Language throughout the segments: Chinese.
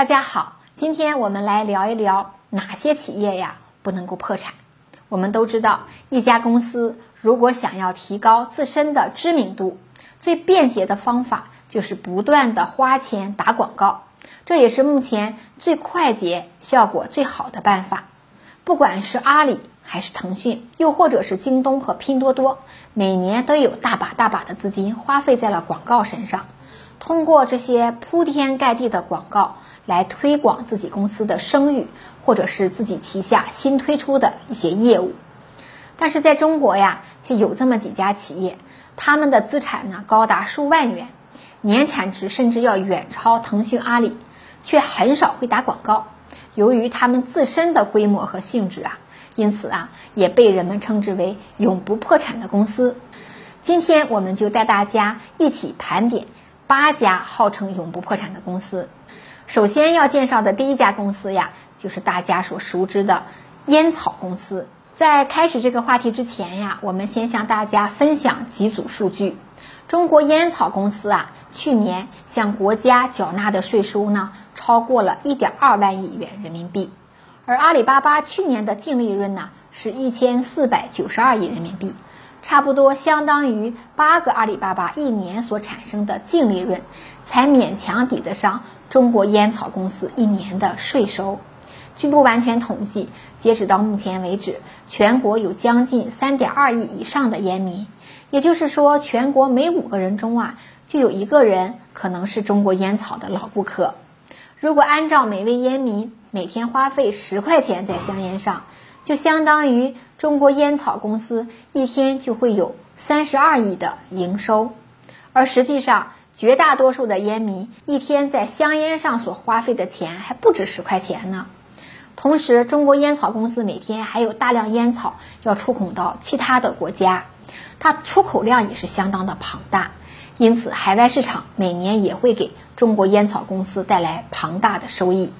大家好，今天我们来聊一聊哪些企业呀不能够破产。我们都知道，一家公司如果想要提高自身的知名度，最便捷的方法就是不断的花钱打广告，这也是目前最快捷、效果最好的办法。不管是阿里还是腾讯，又或者是京东和拼多多，每年都有大把大把的资金花费在了广告身上。通过这些铺天盖地的广告来推广自己公司的声誉，或者是自己旗下新推出的一些业务。但是在中国呀，就有这么几家企业，他们的资产呢高达数万元，年产值甚至要远超腾讯、阿里，却很少会打广告。由于他们自身的规模和性质啊，因此啊，也被人们称之为永不破产的公司。今天我们就带大家一起盘点。八家号称永不破产的公司，首先要介绍的第一家公司呀，就是大家所熟知的烟草公司。在开始这个话题之前呀，我们先向大家分享几组数据：中国烟草公司啊，去年向国家缴纳的税收呢，超过了一点二万亿元人民币，而阿里巴巴去年的净利润呢，是一千四百九十二亿人民币。差不多相当于八个阿里巴巴一年所产生的净利润，才勉强抵得上中国烟草公司一年的税收。据不完全统计，截止到目前为止，全国有将近三点二亿以上的烟民，也就是说，全国每五个人中啊，就有一个人可能是中国烟草的老顾客。如果按照每位烟民每天花费十块钱在香烟上，就相当于中国烟草公司一天就会有三十二亿的营收，而实际上绝大多数的烟民一天在香烟上所花费的钱还不止十块钱呢。同时，中国烟草公司每天还有大量烟草要出口到其他的国家，它出口量也是相当的庞大，因此海外市场每年也会给中国烟草公司带来庞大的收益。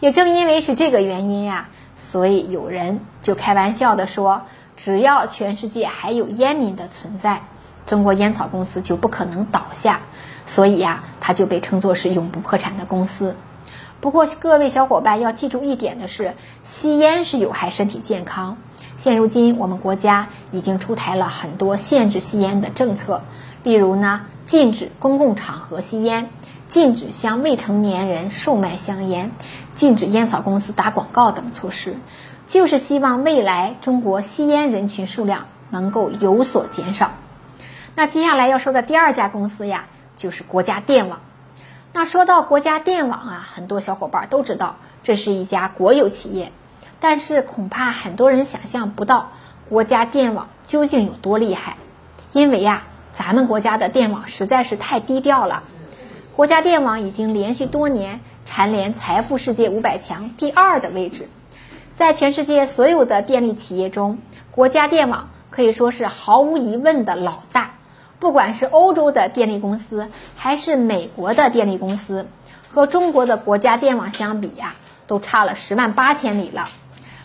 也正因为是这个原因呀。所以有人就开玩笑的说，只要全世界还有烟民的存在，中国烟草公司就不可能倒下。所以呀，它就被称作是永不破产的公司。不过各位小伙伴要记住一点的是，吸烟是有害身体健康。现如今我们国家已经出台了很多限制吸烟的政策，例如呢，禁止公共场合吸烟。禁止向未成年人售卖香烟，禁止烟草公司打广告等措施，就是希望未来中国吸烟人群数量能够有所减少。那接下来要说的第二家公司呀，就是国家电网。那说到国家电网啊，很多小伙伴都知道这是一家国有企业，但是恐怕很多人想象不到国家电网究竟有多厉害，因为呀，咱们国家的电网实在是太低调了。国家电网已经连续多年蝉联财富世界五百强第二的位置，在全世界所有的电力企业中，国家电网可以说是毫无疑问的老大。不管是欧洲的电力公司，还是美国的电力公司，和中国的国家电网相比呀，都差了十万八千里了。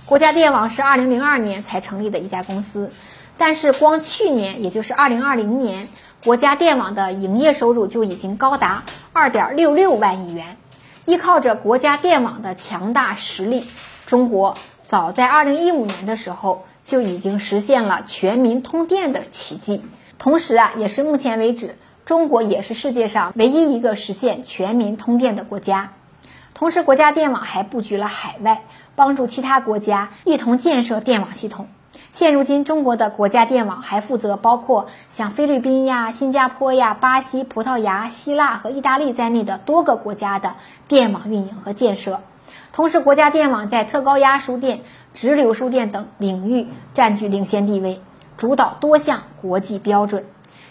国家电网是二零零二年才成立的一家公司，但是光去年，也就是二零二零年。国家电网的营业收入就已经高达二点六六万亿元。依靠着国家电网的强大实力，中国早在二零一五年的时候就已经实现了全民通电的奇迹。同时啊，也是目前为止，中国也是世界上唯一一个实现全民通电的国家。同时，国家电网还布局了海外，帮助其他国家一同建设电网系统。现如今，中国的国家电网还负责包括像菲律宾呀、新加坡呀、巴西、葡萄牙、希腊和意大利在内的多个国家的电网运营和建设。同时，国家电网在特高压输电、直流输电等领域占据领先地位，主导多项国际标准。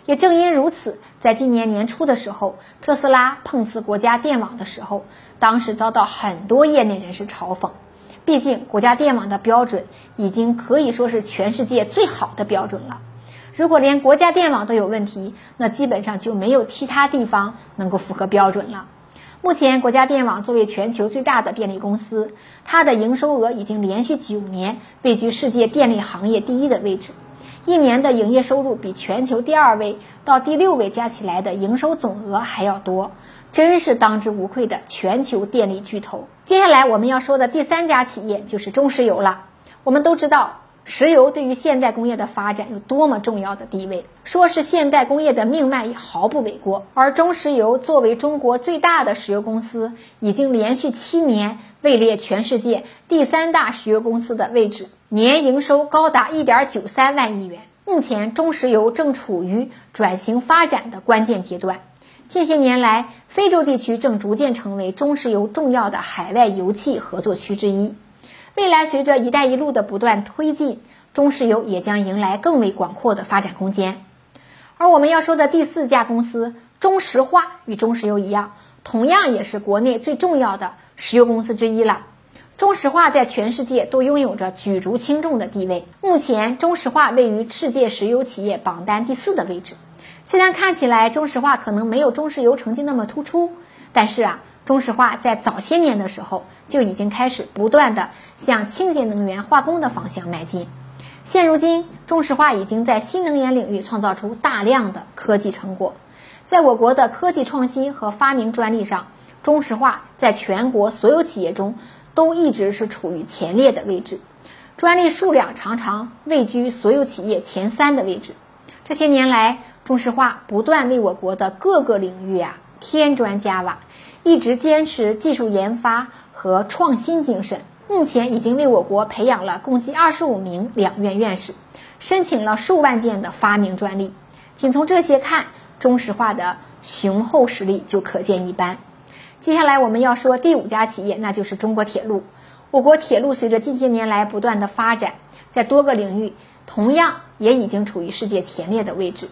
也正因如此，在今年年初的时候，特斯拉碰瓷国家电网的时候，当时遭到很多业内人士嘲讽。毕竟，国家电网的标准已经可以说是全世界最好的标准了。如果连国家电网都有问题，那基本上就没有其他地方能够符合标准了。目前，国家电网作为全球最大的电力公司，它的营收额已经连续九年位居世界电力行业第一的位置，一年的营业收入比全球第二位到第六位加起来的营收总额还要多，真是当之无愧的全球电力巨头。接下来我们要说的第三家企业就是中石油了。我们都知道。石油对于现代工业的发展有多么重要的地位，说是现代工业的命脉也毫不为过。而中石油作为中国最大的石油公司，已经连续七年位列全世界第三大石油公司的位置，年营收高达一点九三万亿元。目前，中石油正处于转型发展的关键阶段。近些年来，非洲地区正逐渐成为中石油重要的海外油气合作区之一。未来随着“一带一路”的不断推进，中石油也将迎来更为广阔的发展空间。而我们要说的第四家公司中石化，与中石油一样，同样也是国内最重要的石油公司之一了。中石化在全世界都拥有着举足轻重的地位。目前，中石化位于世界石油企业榜单第四的位置。虽然看起来中石化可能没有中石油成绩那么突出，但是啊。中石化在早些年的时候就已经开始不断的向清洁能源化工的方向迈进。现如今，中石化已经在新能源领域创造出大量的科技成果。在我国的科技创新和发明专利上，中石化在全国所有企业中都一直是处于前列的位置，专利数量常常位居所有企业前三的位置。这些年来，中石化不断为我国的各个领域啊添砖加瓦。一直坚持技术研发和创新精神，目前已经为我国培养了共计二十五名两院院士，申请了数万件的发明专利。仅从这些看，中石化的雄厚实力就可见一斑。接下来我们要说第五家企业，那就是中国铁路。我国铁路随着近些年来不断的发展，在多个领域同样也已经处于世界前列的位置。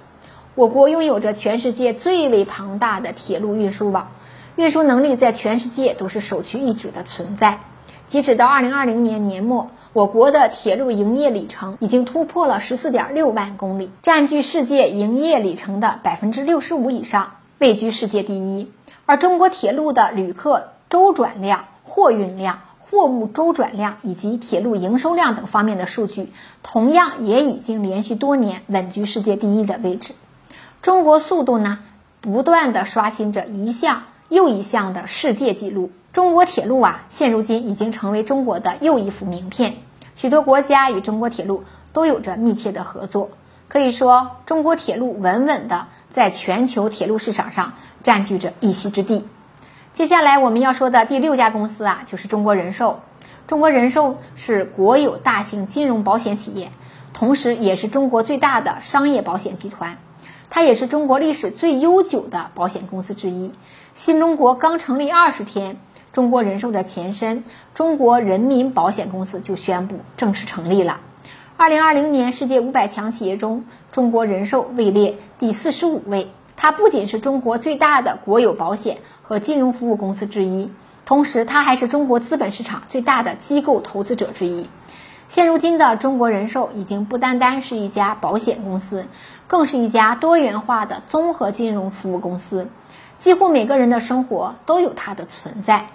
我国拥有着全世界最为庞大的铁路运输网。运输能力在全世界都是首屈一指的存在。截止到二零二零年年末，我国的铁路营业里程已经突破了十四点六万公里，占据世界营业里程的百分之六十五以上，位居世界第一。而中国铁路的旅客周转量、货运量、货物周转量以及铁路营收量等方面的数据，同样也已经连续多年稳居世界第一的位置。中国速度呢，不断的刷新着一项。又一项的世界纪录，中国铁路啊，现如今已经成为中国的又一幅名片。许多国家与中国铁路都有着密切的合作，可以说，中国铁路稳稳的在全球铁路市场上占据着一席之地。接下来我们要说的第六家公司啊，就是中国人寿。中国人寿是国有大型金融保险企业，同时也是中国最大的商业保险集团。它也是中国历史最悠久的保险公司之一。新中国刚成立二十天，中国人寿的前身中国人民保险公司就宣布正式成立了。二零二零年世界五百强企业中，中国人寿位列第四十五位。它不仅是中国最大的国有保险和金融服务公司之一，同时它还是中国资本市场最大的机构投资者之一。现如今的中国人寿已经不单单是一家保险公司，更是一家多元化的综合金融服务公司。几乎每个人的生活都有它的存在。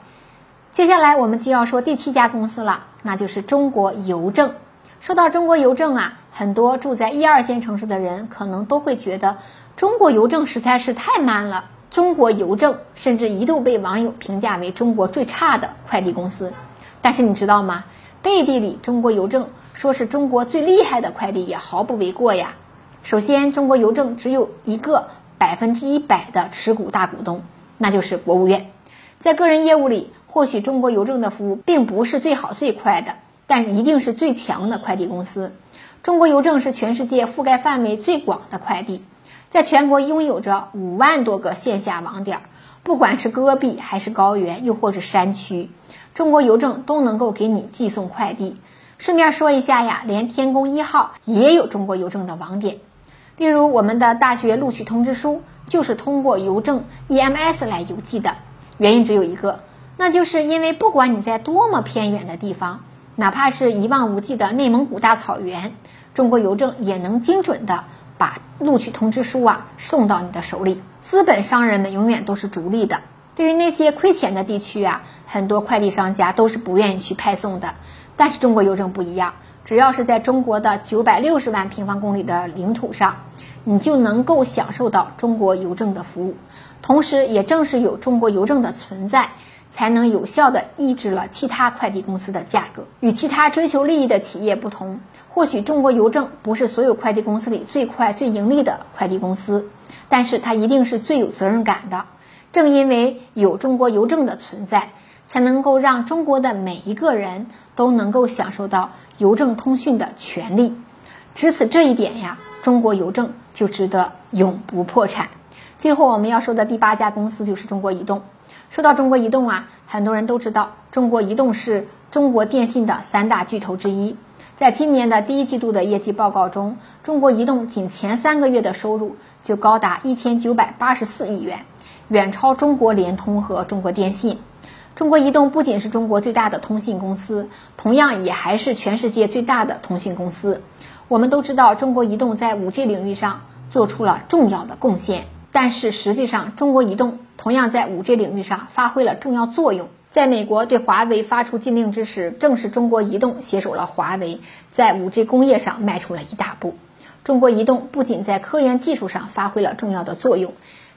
接下来我们就要说第七家公司了，那就是中国邮政。说到中国邮政啊，很多住在一二线城市的人可能都会觉得中国邮政实在是太慢了。中国邮政甚至一度被网友评价为中国最差的快递公司。但是你知道吗？背地里，中国邮政说是中国最厉害的快递也毫不为过呀。首先，中国邮政只有一个百分之一百的持股大股东，那就是国务院。在个人业务里，或许中国邮政的服务并不是最好最快的，但一定是最强的快递公司。中国邮政是全世界覆盖范围最广的快递，在全国拥有着五万多个线下网点，不管是戈壁还是高原，又或是山区。中国邮政都能够给你寄送快递。顺便说一下呀，连天宫一号也有中国邮政的网点。例如，我们的大学录取通知书就是通过邮政 EMS 来邮寄的。原因只有一个，那就是因为不管你在多么偏远的地方，哪怕是一望无际的内蒙古大草原，中国邮政也能精准的把录取通知书啊送到你的手里。资本商人们永远都是逐利的。对于那些亏钱的地区啊，很多快递商家都是不愿意去派送的。但是中国邮政不一样，只要是在中国的九百六十万平方公里的领土上，你就能够享受到中国邮政的服务。同时，也正是有中国邮政的存在，才能有效地抑制了其他快递公司的价格。与其他追求利益的企业不同，或许中国邮政不是所有快递公司里最快、最盈利的快递公司，但是它一定是最有责任感的。正因为有中国邮政的存在，才能够让中国的每一个人都能够享受到邮政通讯的权利。只此这一点呀，中国邮政就值得永不破产。最后我们要说的第八家公司就是中国移动。说到中国移动啊，很多人都知道，中国移动是中国电信的三大巨头之一。在今年的第一季度的业绩报告中，中国移动仅前三个月的收入就高达一千九百八十四亿元，远超中国联通和中国电信。中国移动不仅是中国最大的通信公司，同样也还是全世界最大的通讯公司。我们都知道，中国移动在 5G 领域上做出了重要的贡献。但是实际上，中国移动同样在 5G 领域上发挥了重要作用。在美国对华为发出禁令之时，正是中国移动携手了华为，在 5G 工业上迈出了一大步。中国移动不仅在科研技术上发挥了重要的作用，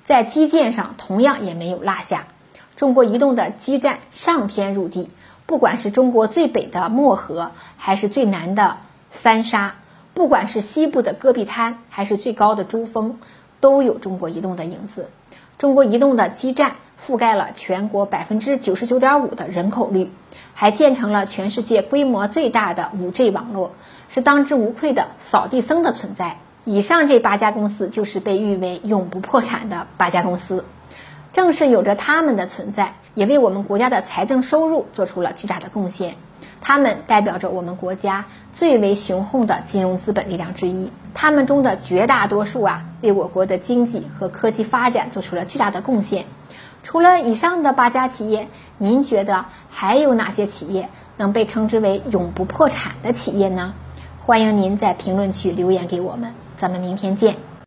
在基建上同样也没有落下。中国移动的基站上天入地，不管是中国最北的漠河，还是最南的三沙，不管是西部的戈壁滩，还是最高的珠峰。都有中国移动的影子。中国移动的基站覆盖了全国百分之九十九点五的人口率，还建成了全世界规模最大的五 G 网络，是当之无愧的扫地僧的存在。以上这八家公司就是被誉为永不破产的八家公司。正是有着他们的存在，也为我们国家的财政收入做出了巨大的贡献。他们代表着我们国家最为雄厚的金融资本力量之一，他们中的绝大多数啊，为我国的经济和科技发展做出了巨大的贡献。除了以上的八家企业，您觉得还有哪些企业能被称之为永不破产的企业呢？欢迎您在评论区留言给我们，咱们明天见。